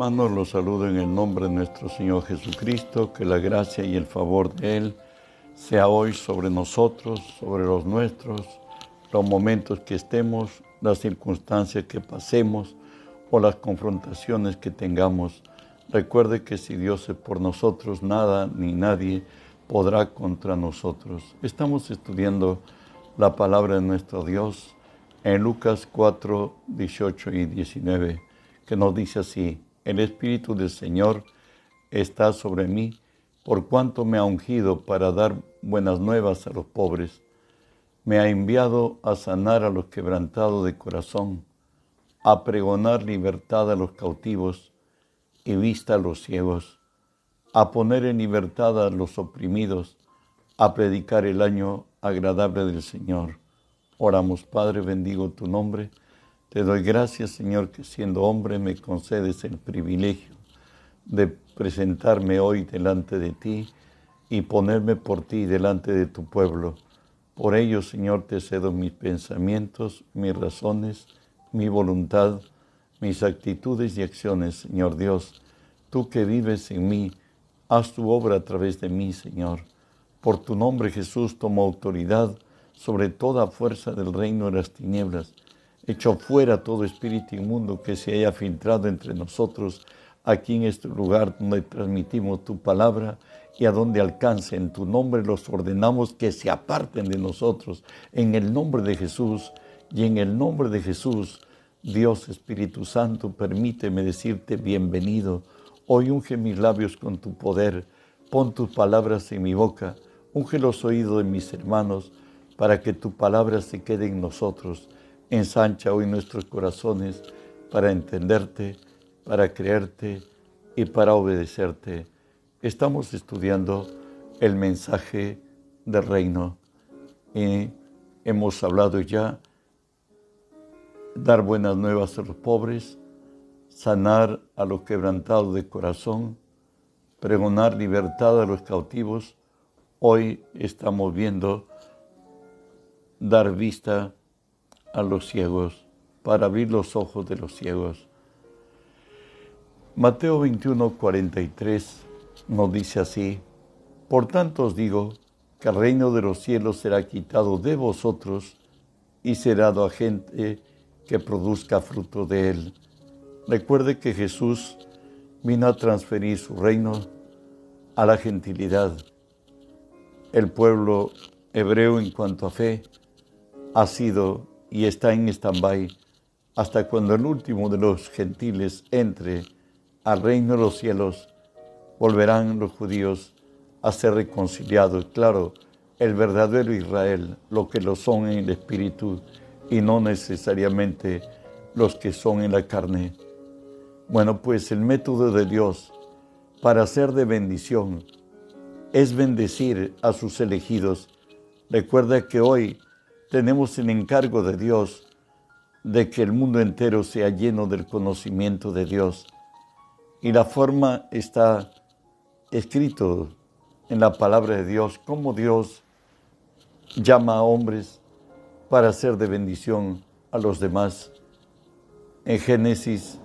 Hermanos, los saludo en el nombre de nuestro Señor Jesucristo, que la gracia y el favor de Él sea hoy sobre nosotros, sobre los nuestros, los momentos que estemos, las circunstancias que pasemos o las confrontaciones que tengamos. Recuerde que si Dios es por nosotros, nada ni nadie podrá contra nosotros. Estamos estudiando la palabra de nuestro Dios en Lucas 4, 18 y 19, que nos dice así, el Espíritu del Señor está sobre mí, por cuanto me ha ungido para dar buenas nuevas a los pobres. Me ha enviado a sanar a los quebrantados de corazón, a pregonar libertad a los cautivos y vista a los ciegos a poner en libertad a los oprimidos, a predicar el año agradable del Señor. Oramos, Padre, bendigo tu nombre. Te doy gracias, Señor, que siendo hombre me concedes el privilegio de presentarme hoy delante de ti y ponerme por ti delante de tu pueblo. Por ello, Señor, te cedo mis pensamientos, mis razones, mi voluntad, mis actitudes y acciones, Señor Dios. Tú que vives en mí, Haz tu obra a través de mí, Señor. Por tu nombre, Jesús, tomo autoridad sobre toda fuerza del reino de las tinieblas. Echo fuera todo espíritu inmundo que se haya filtrado entre nosotros, aquí en este lugar donde transmitimos tu palabra y a donde alcance. En tu nombre los ordenamos que se aparten de nosotros. En el nombre de Jesús y en el nombre de Jesús, Dios Espíritu Santo, permíteme decirte bienvenido Hoy unge mis labios con tu poder, pon tus palabras en mi boca, unge los oídos de mis hermanos, para que tu palabra se quede en nosotros. Ensancha hoy nuestros corazones para entenderte, para creerte y para obedecerte. Estamos estudiando el mensaje del reino y hemos hablado ya dar buenas nuevas a los pobres, sanar a los quebrantados de corazón, pregonar libertad a los cautivos. Hoy estamos viendo dar vista a los ciegos, para abrir los ojos de los ciegos. Mateo 21, 43 nos dice así, Por tanto os digo que el reino de los cielos será quitado de vosotros y será dado a gente que produzca fruto de él. Recuerde que Jesús vino a transferir su reino a la gentilidad. El pueblo hebreo en cuanto a fe ha sido y está en stand-by hasta cuando el último de los gentiles entre al reino de los cielos, volverán los judíos a ser reconciliados. Claro, el verdadero Israel, lo que lo son en el espíritu y no necesariamente los que son en la carne. Bueno, pues el método de Dios para ser de bendición es bendecir a sus elegidos. Recuerda que hoy tenemos el encargo de Dios de que el mundo entero sea lleno del conocimiento de Dios. Y la forma está escrito en la palabra de Dios, cómo Dios llama a hombres para ser de bendición a los demás. En Génesis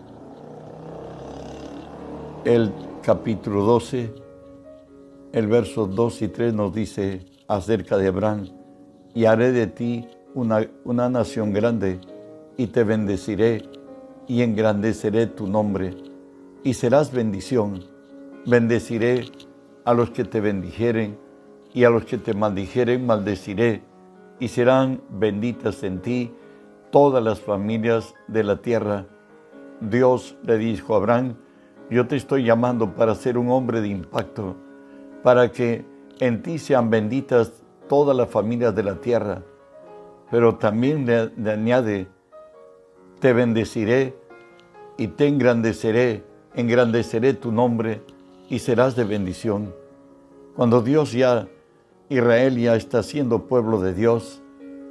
el capítulo 12, el verso 2 y 3 nos dice acerca de Abraham, y haré de ti una, una nación grande, y te bendeciré, y engrandeceré tu nombre, y serás bendición. Bendeciré a los que te bendijeren, y a los que te maldijeren maldeciré, y serán benditas en ti todas las familias de la tierra. Dios le dijo a Abraham, yo te estoy llamando para ser un hombre de impacto, para que en ti sean benditas todas las familias de la tierra. Pero también le, añade, te bendeciré y te engrandeceré, engrandeceré tu nombre y serás de bendición. Cuando Dios ya, Israel ya está siendo pueblo de Dios,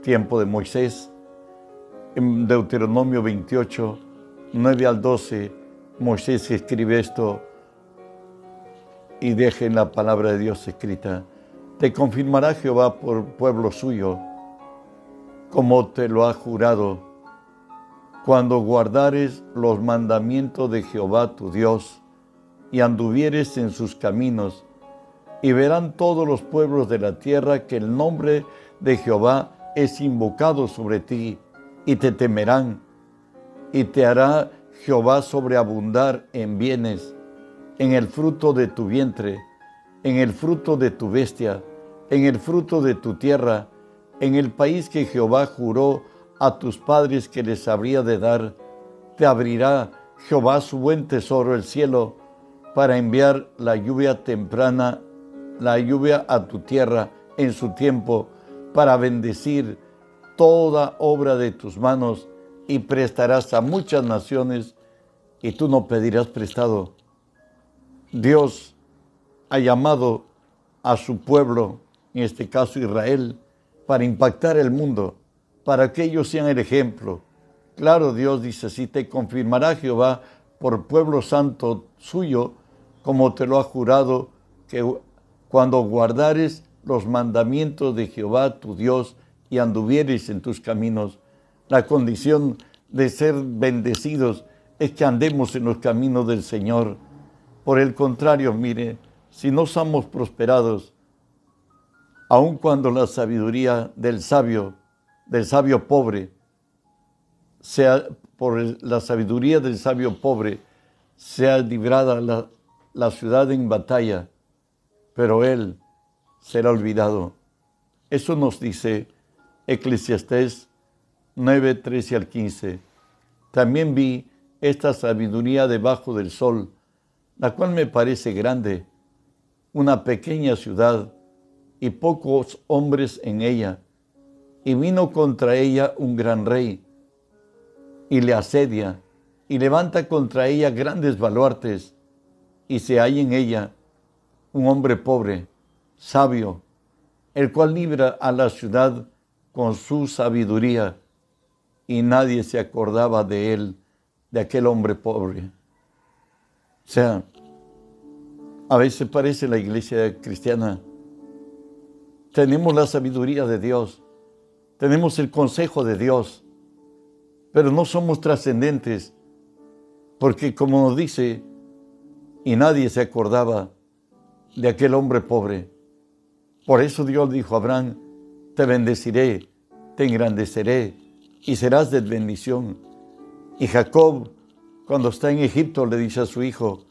tiempo de Moisés, en Deuteronomio 28, 9 al 12, Moisés escribe esto y dejen la palabra de Dios escrita. Te confirmará Jehová por pueblo suyo, como te lo ha jurado, cuando guardares los mandamientos de Jehová tu Dios y anduvieres en sus caminos, y verán todos los pueblos de la tierra que el nombre de Jehová es invocado sobre ti, y te temerán, y te hará Jehová sobreabundar en bienes, en el fruto de tu vientre, en el fruto de tu bestia, en el fruto de tu tierra, en el país que Jehová juró a tus padres que les habría de dar. Te abrirá Jehová su buen tesoro, el cielo, para enviar la lluvia temprana, la lluvia a tu tierra en su tiempo, para bendecir toda obra de tus manos y prestarás a muchas naciones y tú no pedirás prestado. Dios ha llamado a su pueblo, en este caso Israel, para impactar el mundo para que ellos sean el ejemplo. Claro, Dios dice, si te confirmará Jehová por pueblo santo suyo, como te lo ha jurado, que cuando guardares los mandamientos de Jehová tu Dios y anduvieres en tus caminos, la condición de ser bendecidos es que andemos en los caminos del Señor. Por el contrario, mire, si no somos prosperados, aun cuando la sabiduría del sabio del sabio pobre, sea por la sabiduría del sabio pobre, sea librada la, la ciudad en batalla, pero él será olvidado. Eso nos dice Eclesiastés 9, 13 al 15. También vi esta sabiduría debajo del sol, la cual me parece grande, una pequeña ciudad y pocos hombres en ella y vino contra ella un gran rey y le asedia y levanta contra ella grandes baluartes y se halla en ella un hombre pobre, sabio, el cual libra a la ciudad con su sabiduría y nadie se acordaba de él, de aquel hombre pobre. O sea, a veces parece la iglesia cristiana. Tenemos la sabiduría de Dios, tenemos el consejo de Dios, pero no somos trascendentes, porque como nos dice, y nadie se acordaba de aquel hombre pobre. Por eso Dios dijo a Abraham, te bendeciré, te engrandeceré y serás de bendición. Y Jacob, cuando está en Egipto, le dice a su hijo,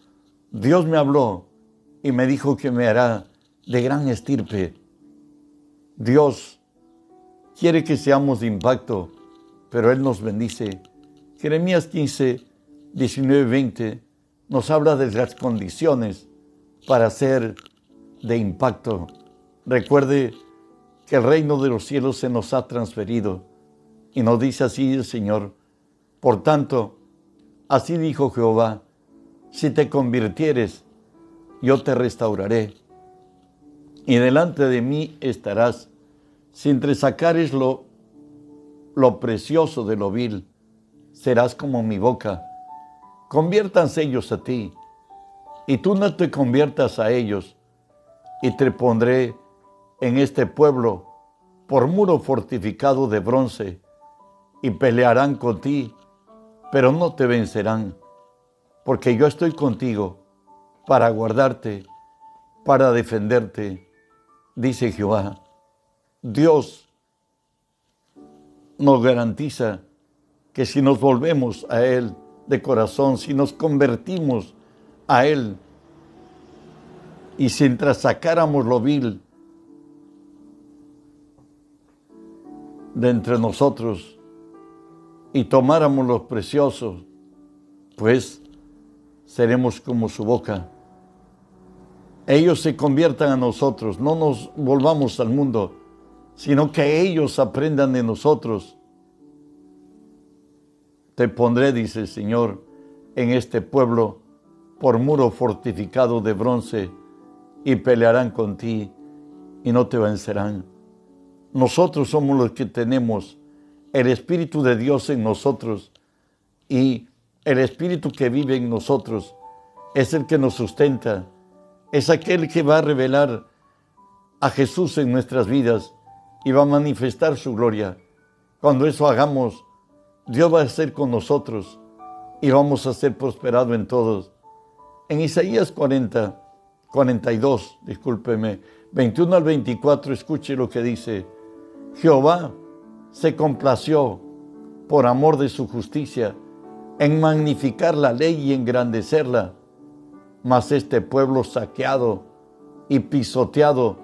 Dios me habló y me dijo que me hará de gran estirpe. Dios quiere que seamos de impacto, pero Él nos bendice. Jeremías 15, 19, 20 nos habla de las condiciones para ser de impacto. Recuerde que el reino de los cielos se nos ha transferido y nos dice así el Señor. Por tanto, así dijo Jehová, si te convirtieres, yo te restauraré. Y delante de mí estarás si entresacares lo, lo precioso de lo vil, serás como mi boca. Conviértanse ellos a ti, y tú no te conviertas a ellos, y te pondré en este pueblo por muro fortificado de bronce, y pelearán con ti, pero no te vencerán, porque yo estoy contigo para guardarte, para defenderte, dice Jehová. Dios nos garantiza que si nos volvemos a Él de corazón, si nos convertimos a Él y si sacáramos lo vil de entre nosotros y tomáramos los preciosos, pues seremos como su boca. Ellos se conviertan a nosotros, no nos volvamos al mundo sino que ellos aprendan de nosotros. Te pondré, dice el Señor, en este pueblo por muro fortificado de bronce y pelearán con ti y no te vencerán. Nosotros somos los que tenemos el Espíritu de Dios en nosotros y el Espíritu que vive en nosotros es el que nos sustenta, es aquel que va a revelar a Jesús en nuestras vidas y va a manifestar su gloria. Cuando eso hagamos, Dios va a ser con nosotros y vamos a ser prosperados en todos. En Isaías 40, 42, discúlpeme, 21 al 24, escuche lo que dice. Jehová se complació por amor de su justicia en magnificar la ley y engrandecerla. Mas este pueblo saqueado y pisoteado,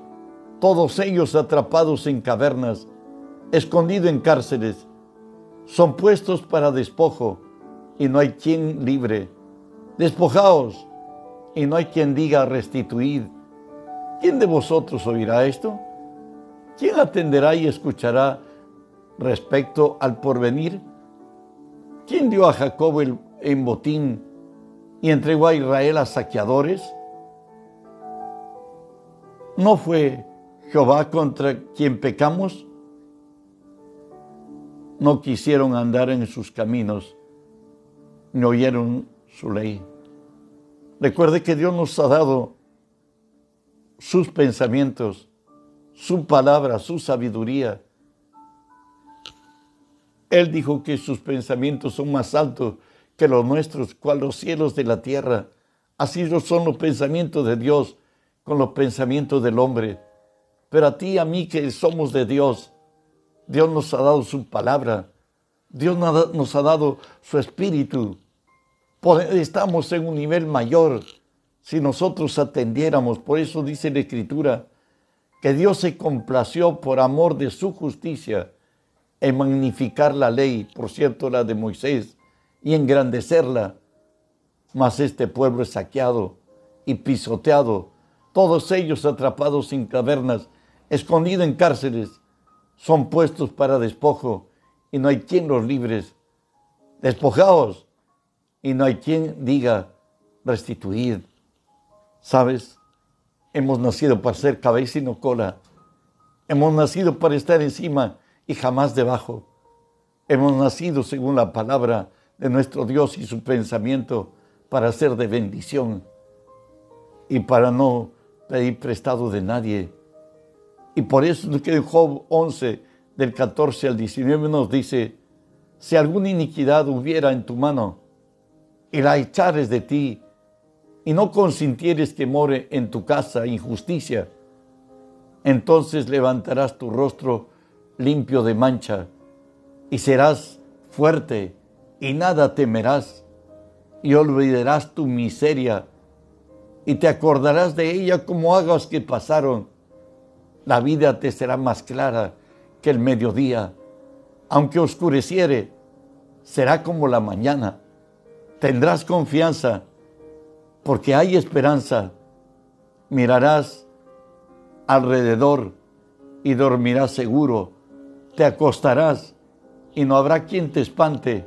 todos ellos atrapados en cavernas, escondidos en cárceles, son puestos para despojo y no hay quien libre. Despojaos y no hay quien diga restituid. ¿Quién de vosotros oirá esto? ¿Quién atenderá y escuchará respecto al porvenir? ¿Quién dio a Jacob el, en botín y entregó a Israel a saqueadores? ¿No fue Jehová contra quien pecamos? No quisieron andar en sus caminos, ni oyeron su ley. Recuerde que Dios nos ha dado sus pensamientos, su palabra, su sabiduría. Él dijo que sus pensamientos son más altos que los nuestros, cual los cielos de la tierra. Así son los pensamientos de Dios con los pensamientos del hombre. Pero a ti y a mí que somos de Dios, Dios nos ha dado su palabra, Dios nos ha dado su espíritu. Estamos en un nivel mayor si nosotros atendiéramos. Por eso dice la Escritura que Dios se complació por amor de su justicia en magnificar la ley, por cierto la de Moisés, y engrandecerla. Mas este pueblo es saqueado y pisoteado, todos ellos atrapados en cavernas, escondidos en cárceles, son puestos para despojo y no hay quien los libres. Despojaos y no hay quien diga restituir. ¿Sabes? Hemos nacido para ser cabeza y no cola. Hemos nacido para estar encima y jamás debajo. Hemos nacido según la palabra de nuestro Dios y su pensamiento para ser de bendición y para no pedir prestado de nadie. Y por eso que en Job 11, del 14 al 19 nos dice, si alguna iniquidad hubiera en tu mano y la echares de ti, y no consintieres que more en tu casa injusticia, entonces levantarás tu rostro limpio de mancha, y serás fuerte, y nada temerás, y olvidarás tu miseria, y te acordarás de ella como aguas que pasaron. La vida te será más clara que el mediodía, aunque oscureciere, será como la mañana. Tendrás confianza, porque hay esperanza. Mirarás alrededor y dormirás seguro te acostarás y no habrá quien te espante,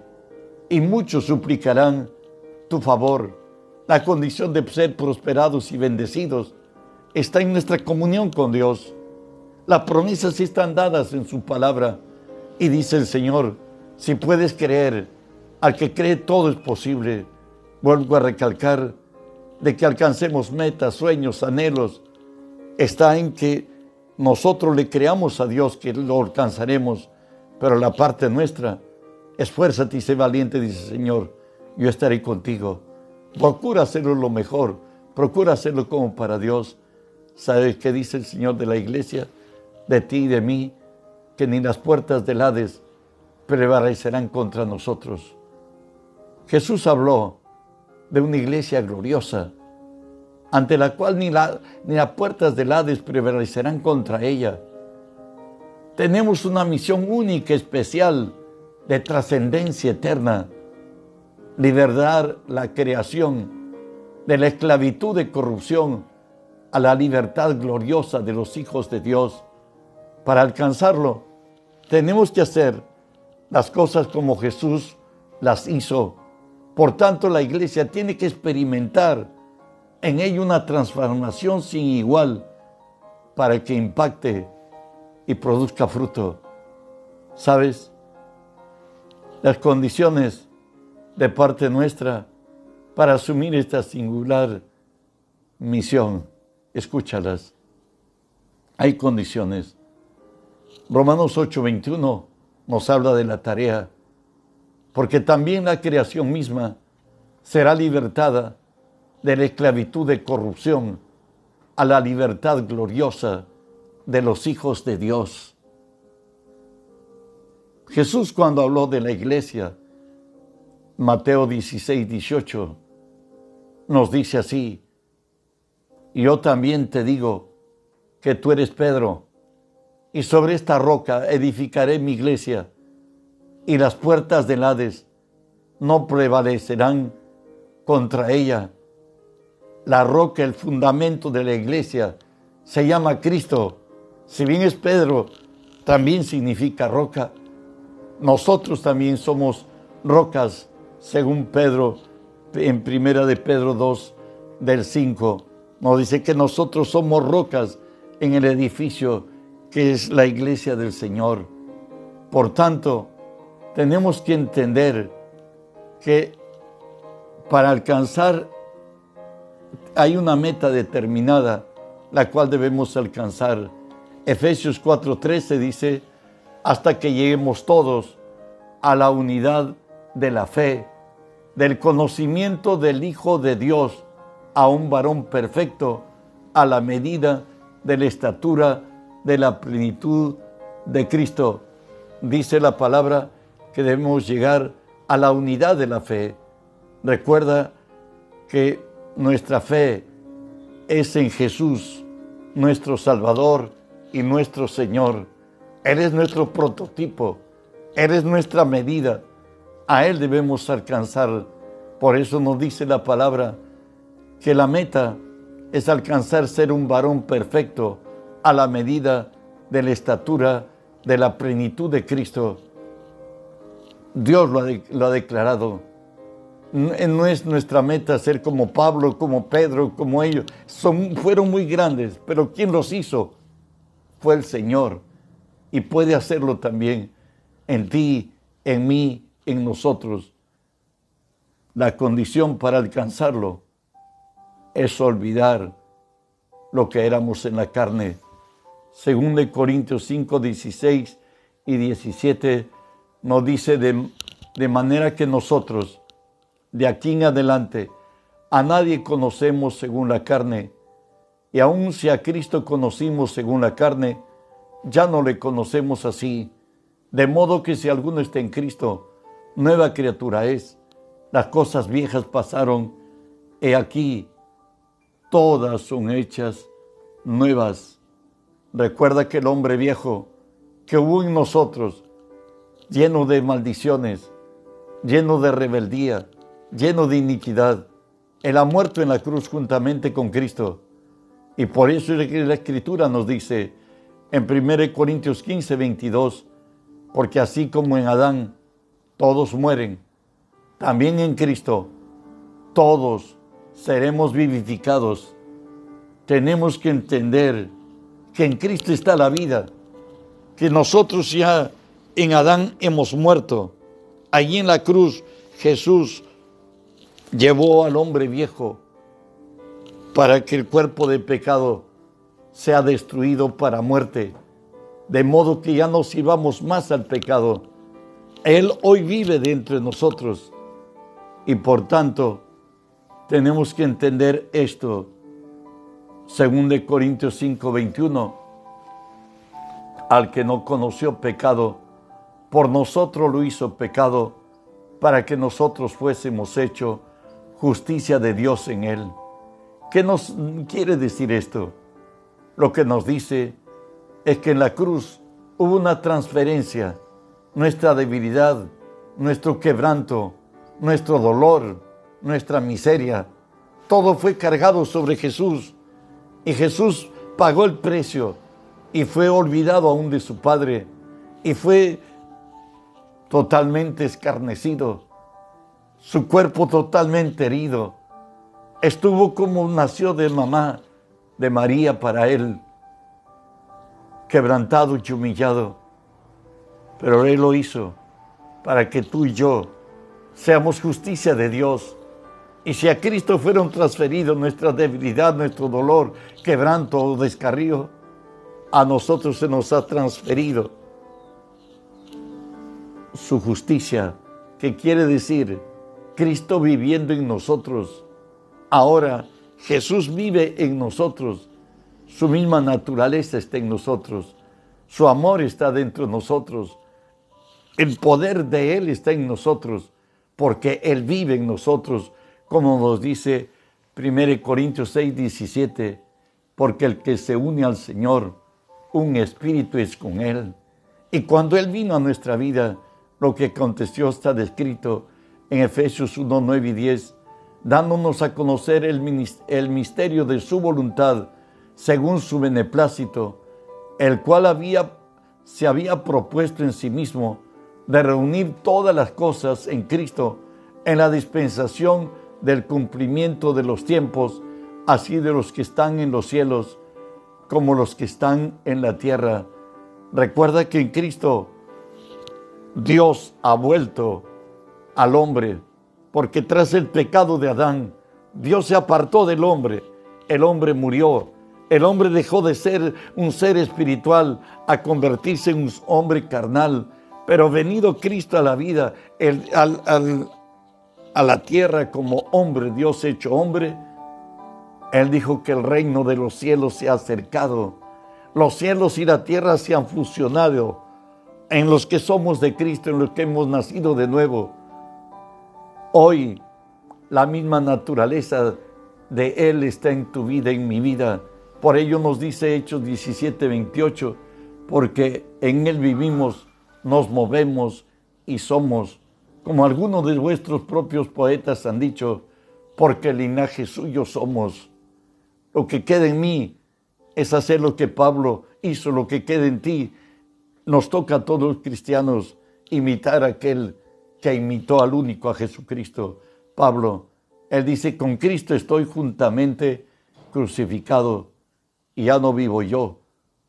y muchos suplicarán tu favor. La condición de ser prosperados y bendecidos está en nuestra comunión con Dios. Las promesas están dadas en su palabra. Y dice el Señor, si puedes creer, al que cree todo es posible. Vuelvo a recalcar de que alcancemos metas, sueños, anhelos. Está en que nosotros le creamos a Dios que lo alcanzaremos, pero la parte nuestra, esfuérzate y sé valiente, dice Señor, yo estaré contigo. Procura hacerlo lo mejor, procura hacerlo como para Dios. ¿Sabes qué dice el Señor de la iglesia? De ti y de mí, que ni las puertas del Hades prevalecerán contra nosotros. Jesús habló de una iglesia gloriosa, ante la cual ni, ni las puertas del Hades prevalecerán contra ella. Tenemos una misión única, especial, de trascendencia eterna, liberar la creación de la esclavitud de corrupción a la libertad gloriosa de los hijos de Dios. Para alcanzarlo, tenemos que hacer las cosas como Jesús las hizo. Por tanto, la iglesia tiene que experimentar en ello una transformación sin igual para que impacte y produzca fruto. ¿Sabes? Las condiciones de parte nuestra para asumir esta singular misión, escúchalas. Hay condiciones. Romanos 8:21 nos habla de la tarea porque también la creación misma será libertada de la esclavitud de corrupción a la libertad gloriosa de los hijos de Dios. Jesús cuando habló de la iglesia, Mateo 16, 18, nos dice así, yo también te digo que tú eres Pedro, y sobre esta roca edificaré mi iglesia, y las puertas del Hades no prevalecerán contra ella. La roca, el fundamento de la iglesia, se llama Cristo. Si bien es Pedro, también significa roca. Nosotros también somos rocas, según Pedro, en primera de Pedro 2, del 5. Nos dice que nosotros somos rocas en el edificio que es la iglesia del Señor. Por tanto, tenemos que entender que para alcanzar hay una meta determinada la cual debemos alcanzar. Efesios 4:13 dice, hasta que lleguemos todos a la unidad de la fe, del conocimiento del Hijo de Dios, a un varón perfecto, a la medida de la estatura de la plenitud de Cristo. Dice la palabra que debemos llegar a la unidad de la fe. Recuerda que nuestra fe es en Jesús, nuestro Salvador y nuestro Señor. Él es nuestro prototipo, Él es nuestra medida. A Él debemos alcanzar. Por eso nos dice la palabra que la meta es alcanzar ser un varón perfecto a la medida de la estatura de la plenitud de Cristo. Dios lo ha, declarado. No es nuestra meta ser como Pablo, como Pedro, como ellos. Son, fueron muy grandes, pero quien los hizo fue el Señor. Y puede hacerlo también en ti, en mí, en nosotros. La condición para alcanzarlo es olvidar lo que éramos en la carne según de Corintios 5, 16 y 17, nos dice de, de manera que nosotros, de aquí en adelante, a nadie conocemos según la carne, y aun si a Cristo conocimos según la carne, ya no le conocemos así. De modo que si alguno está en Cristo, nueva criatura es. Las cosas viejas pasaron, he aquí, todas son hechas nuevas. Recuerda que el hombre viejo que hubo en nosotros, lleno de maldiciones, lleno de rebeldía, lleno de iniquidad, él ha muerto en la cruz juntamente con Cristo. Y por eso la Escritura nos dice en 1 Corintios 15, 22, porque así como en Adán todos mueren, también en Cristo todos seremos vivificados. Tenemos que entender que en Cristo está la vida, que nosotros ya en Adán hemos muerto. Allí en la cruz Jesús llevó al hombre viejo para que el cuerpo de pecado sea destruido para muerte, de modo que ya no sirvamos más al pecado. Él hoy vive de nosotros y por tanto tenemos que entender esto según de Corintios 5, 21, al que no conoció pecado, por nosotros lo hizo pecado, para que nosotros fuésemos hecho justicia de Dios en él. ¿Qué nos quiere decir esto? Lo que nos dice es que en la cruz hubo una transferencia, nuestra debilidad, nuestro quebranto, nuestro dolor, nuestra miseria, todo fue cargado sobre Jesús y Jesús pagó el precio y fue olvidado aún de su Padre y fue totalmente escarnecido, su cuerpo totalmente herido. Estuvo como nació de mamá de María para él, quebrantado y humillado. Pero Él lo hizo para que tú y yo seamos justicia de Dios y si a Cristo fueron transferidos nuestra debilidad, nuestro dolor, quebranto o descarrío, a nosotros se nos ha transferido su justicia que quiere decir Cristo viviendo en nosotros. Ahora Jesús vive en nosotros. Su misma naturaleza está en nosotros. Su amor está dentro de nosotros. El poder de Él está en nosotros porque Él vive en nosotros, como nos dice 1 Corintios 6, 17, porque el que se une al Señor, un espíritu es con Él. Y cuando Él vino a nuestra vida, lo que aconteció está descrito en Efesios 1, 9 y 10, dándonos a conocer el, misterio de su voluntad, según su beneplácito, el cual había, se había propuesto en sí mismo de reunir todas las cosas en Cristo en la dispensación del cumplimiento de los tiempos, así de los que están en los cielos como los que están en la tierra. Recuerda que en Cristo Dios ha vuelto al hombre, porque tras el pecado de Adán, Dios se apartó del hombre, el hombre murió, el hombre dejó de ser un ser espiritual a convertirse en un hombre carnal, pero venido Cristo a la vida, a la tierra como hombre, Dios hecho hombre, Él dijo que el reino de los cielos se ha acercado. Los cielos y la tierra se han fusionado en los que somos de Cristo, en los que hemos nacido de nuevo. Hoy la misma naturaleza de Él está en tu vida, en mi vida. Por ello nos dice Hechos 17, 28, porque en Él vivimos, nos movemos y somos, como algunos de vuestros propios poetas han dicho, porque el linaje suyo somos. Lo que queda en mí es hacer lo que Pablo hizo, lo que queda en ti. Nos toca a todos los cristianos imitar a aquel que imitó al único, a Jesucristo. Pablo, él dice, con Cristo estoy juntamente crucificado y ya no vivo yo,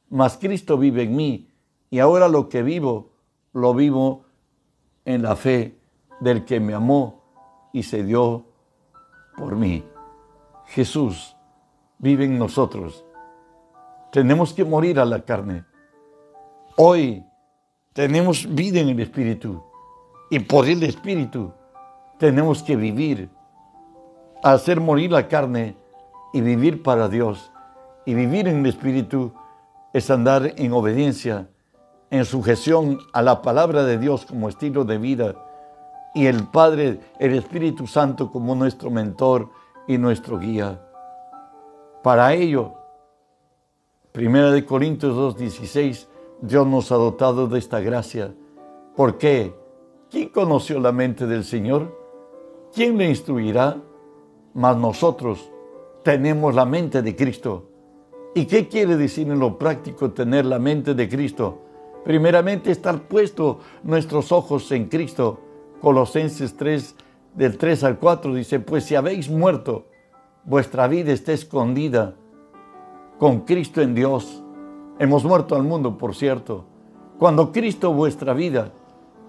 mas Cristo vive en mí y ahora lo que vivo, lo vivo en la fe del que me amó y se dio por mí. Jesús vive en nosotros. Tenemos que morir a la carne. Hoy tenemos vida en el Espíritu. Y por el Espíritu tenemos que vivir, hacer morir la carne y vivir para Dios. Y vivir en el Espíritu es andar en obediencia, en sujeción a la palabra de Dios como estilo de vida y el Padre, el Espíritu Santo como nuestro mentor y nuestro guía. Para ello, Primera de Corintios 2:16, Dios nos ha dotado de esta gracia. ¿Por qué? ¿Quién conoció la mente del Señor? ¿Quién le instruirá? Mas nosotros tenemos la mente de Cristo. ¿Y qué quiere decir en lo práctico tener la mente de Cristo? Primeramente estar puesto nuestros ojos en Cristo. Colosenses 3, del 3 al 4 dice, pues si habéis muerto, vuestra vida está escondida con Cristo en Dios. Hemos muerto al mundo, por cierto. Cuando Cristo vuestra vida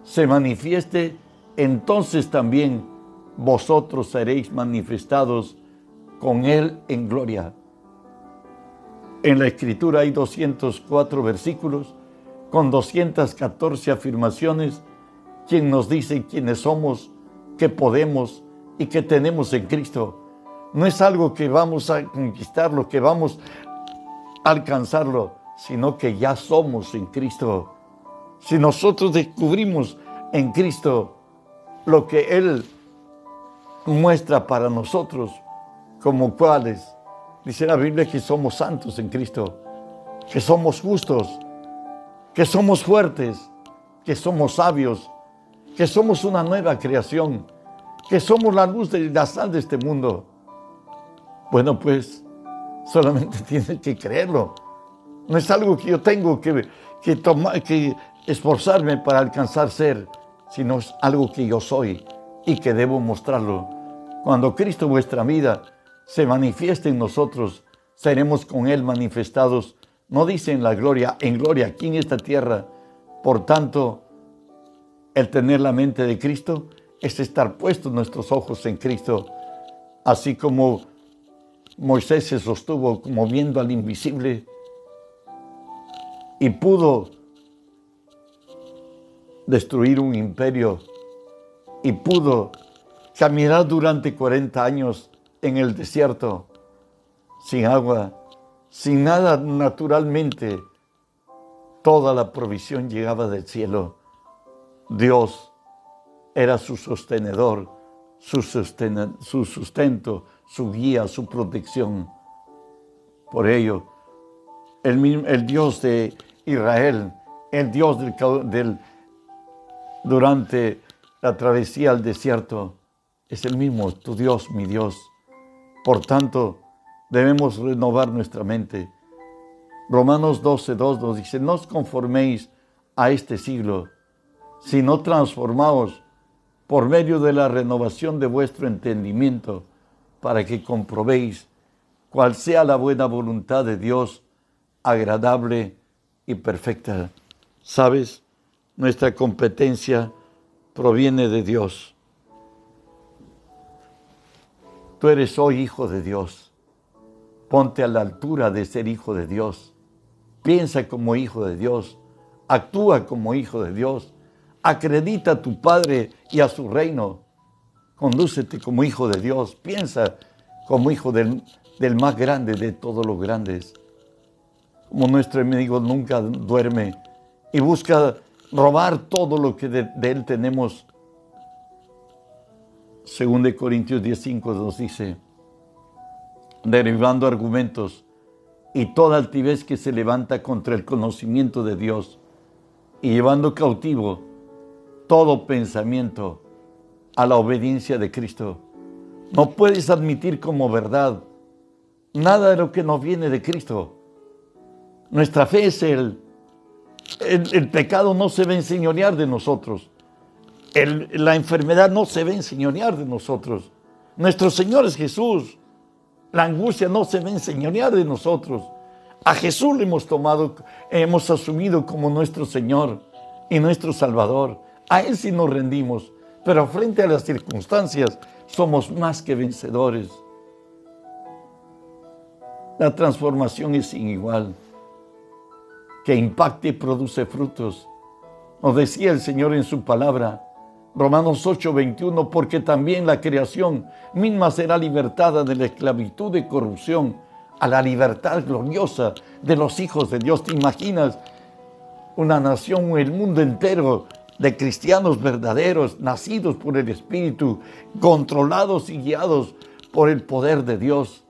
se manifieste, entonces también vosotros seréis manifestados con Él en gloria. En la escritura hay 204 versículos con 214 afirmaciones, quien nos dice quiénes somos, qué podemos y qué tenemos en Cristo. No es algo que vamos a conquistarlo, que vamos a alcanzarlo, sino que ya somos en Cristo. Si nosotros descubrimos en Cristo lo que Él muestra para nosotros como cuales, dice la Biblia que somos santos en Cristo, que somos justos, que somos fuertes, que somos sabios, que somos una nueva creación, que somos la luz y la sal de este mundo. Bueno, pues solamente tienes que creerlo. No es algo que yo tengo que, que, tomar, que esforzarme para alcanzar ser, sino es algo que yo soy y que debo mostrarlo. Cuando Cristo vuestra vida se manifieste en nosotros, seremos con Él manifestados, no dice en la gloria, en gloria aquí en esta tierra. Por tanto, el tener la mente de Cristo es estar puestos nuestros ojos en Cristo, así como Moisés se sostuvo como viendo al invisible y pudo destruir un imperio y pudo caminar durante 40 años en el desierto, sin agua, sin nada naturalmente. Toda la provisión llegaba del cielo. Dios era su sostenedor, su, su sustento, su guía, su protección. Por ello, el, el Dios de Israel, el Dios del, del, durante la travesía al desierto, es el mismo, tu Dios, mi Dios. Por tanto, debemos renovar nuestra mente. Romanos 12.2 nos dice, no os conforméis a este siglo, sino transformaos por medio de la renovación de vuestro entendimiento, para que comprobéis cuál sea la buena voluntad de Dios, agradable y perfecta. ¿Sabes? Nuestra competencia proviene de Dios. Tú eres hoy hijo de Dios. Ponte a la altura de ser hijo de Dios. Piensa como hijo de Dios. Actúa como hijo de Dios. Acredita a tu Padre y a su reino. Condúcete como hijo de Dios. Piensa como hijo del, del más grande de todos los grandes. Como nuestro enemigo nunca duerme y busca robar todo lo que de, él tenemos según de Corintios 10:5 nos dice, derivando argumentos y toda altivez que se levanta contra el conocimiento de Dios y llevando cautivo todo pensamiento a la obediencia de Cristo. No puedes admitir como verdad nada de lo que no viene de Cristo. Nuestra fe es el, el, pecado no se va a enseñorear de nosotros la enfermedad no se va a enseñorear de nosotros. Nuestro Señor es Jesús. La angustia no se va a enseñorear de nosotros. A Jesús le hemos tomado, hemos asumido como nuestro Señor y nuestro Salvador. A Él sí nos rendimos, pero frente a las circunstancias somos más que vencedores. La transformación es sin igual, que impacte y produce frutos. Nos decía el Señor en su palabra, Romanos 8, 21, porque también la creación misma será libertada de la esclavitud de corrupción a la libertad gloriosa de los hijos de Dios. ¿Te imaginas una nación, el mundo entero de cristianos verdaderos, nacidos por el Espíritu, controlados y guiados por el poder de Dios?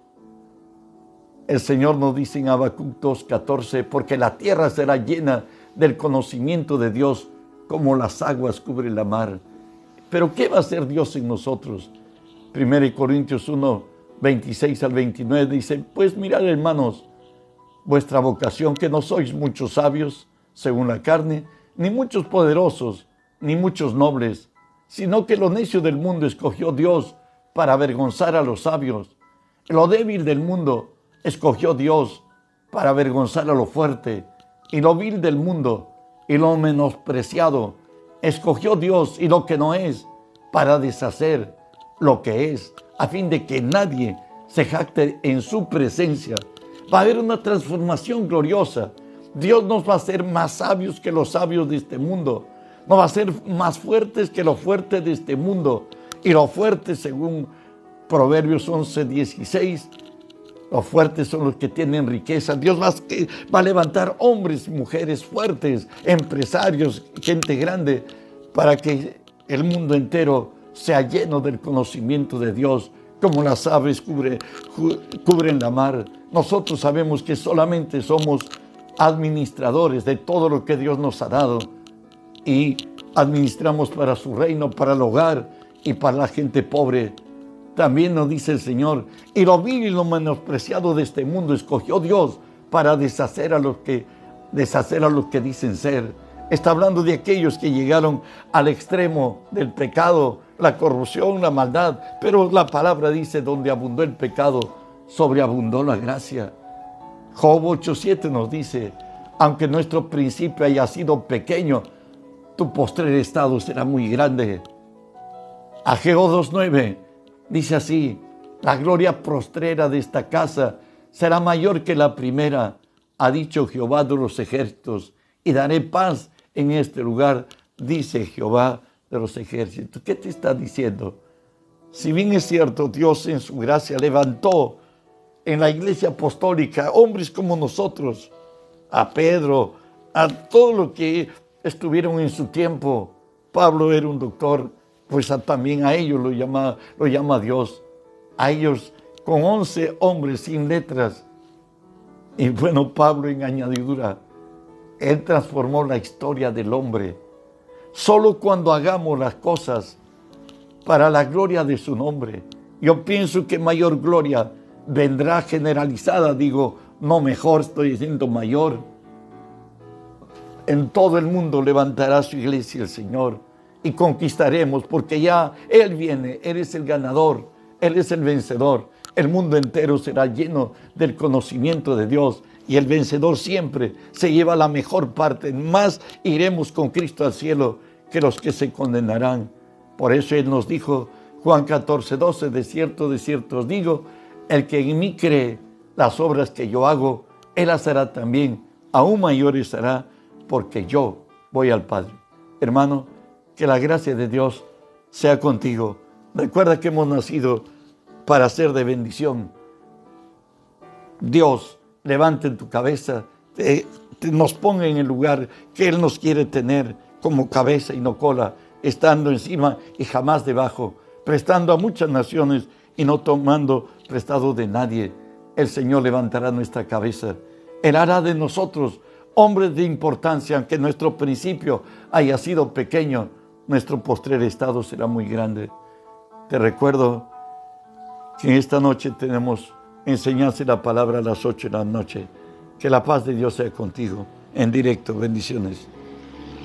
El Señor nos dice en Habacuc 2.14, porque la tierra será llena del conocimiento de Dios como las aguas cubren la mar. Pero ¿qué va a hacer Dios en nosotros? 1 Corintios 1, 26 al 29 dice, pues mirad hermanos, vuestra vocación, que no sois muchos sabios según la carne, ni muchos poderosos, ni muchos nobles, sino que lo necio del mundo escogió Dios para avergonzar a los sabios. Lo débil del mundo escogió Dios para avergonzar a lo fuerte, y lo vil del mundo y lo menospreciado escogió Dios y lo que no es para deshacer lo que es, a fin de que nadie se jacte en su presencia. Va a haber una transformación gloriosa. Dios nos va a hacer más sabios que los sabios de este mundo. Nos va a hacer más fuertes que los fuertes de este mundo. Y los fuertes, según Proverbios 11, 16, los fuertes son los que tienen riqueza. Dios va, a levantar hombres mujeres fuertes, empresarios, gente grande, para que el mundo entero sea lleno del conocimiento de Dios, como las aves cubren la mar. Nosotros sabemos que solamente somos administradores de todo lo que Dios nos ha dado y administramos para su reino, para el hogar y para la gente pobre. También nos dice el Señor, y lo vil y lo menospreciado de este mundo escogió Dios para deshacer a los que, deshacer a los que dicen ser. Está hablando de aquellos que llegaron al extremo del pecado, la corrupción, la maldad. Pero la palabra dice, donde abundó el pecado, sobreabundó la gracia. Job 8.7 nos dice, aunque nuestro principio haya sido pequeño, tu postrer estado será muy grande. Ageo 2.9 Dice así, la gloria prostrera de esta casa será mayor que la primera, ha dicho Jehová de los ejércitos, y daré paz en este lugar, dice Jehová de los ejércitos. ¿Qué te está diciendo? Si bien es cierto, Dios en su gracia levantó en la iglesia apostólica hombres como nosotros, a Pedro, a todo lo que estuvieron en su tiempo. Pablo era un doctor, pues también a ellos lo llama, lo llama Dios. A ellos con once hombres sin letras. Y bueno, Pablo en añadidura, él transformó la historia del hombre. Solo cuando hagamos las cosas para la gloria de su nombre. Yo pienso que mayor gloria vendrá generalizada, digo, no mejor, estoy diciendo mayor. En todo el mundo levantará su iglesia el Señor y conquistaremos, porque ya Él viene, Él es el ganador, Él es el vencedor. El mundo entero será lleno del conocimiento de Dios y el vencedor siempre se lleva la mejor parte. Más iremos con Cristo al cielo que los que se condenarán. Por eso Él nos dijo, Juan 14, 12, de cierto, de cierto os digo, el que en mí cree las obras que yo hago, Él las hará también, aún mayores hará, porque yo voy al Padre. Hermano, que la gracia de Dios sea contigo. Recuerda que hemos nacido para ser de bendición. Dios levante tu cabeza, nos ponga en el lugar que Él nos quiere tener como cabeza y no cola, estando encima y jamás debajo, prestando a muchas naciones y no tomando prestado de nadie. El Señor levantará nuestra cabeza. Él hará de nosotros hombres de importancia, aunque nuestro principio haya sido pequeño, nuestro postrer estado será muy grande. Te recuerdo que esta noche tenemos enseñarse la palabra a las ocho de la noche. Que la paz de Dios sea contigo. En directo, bendiciones.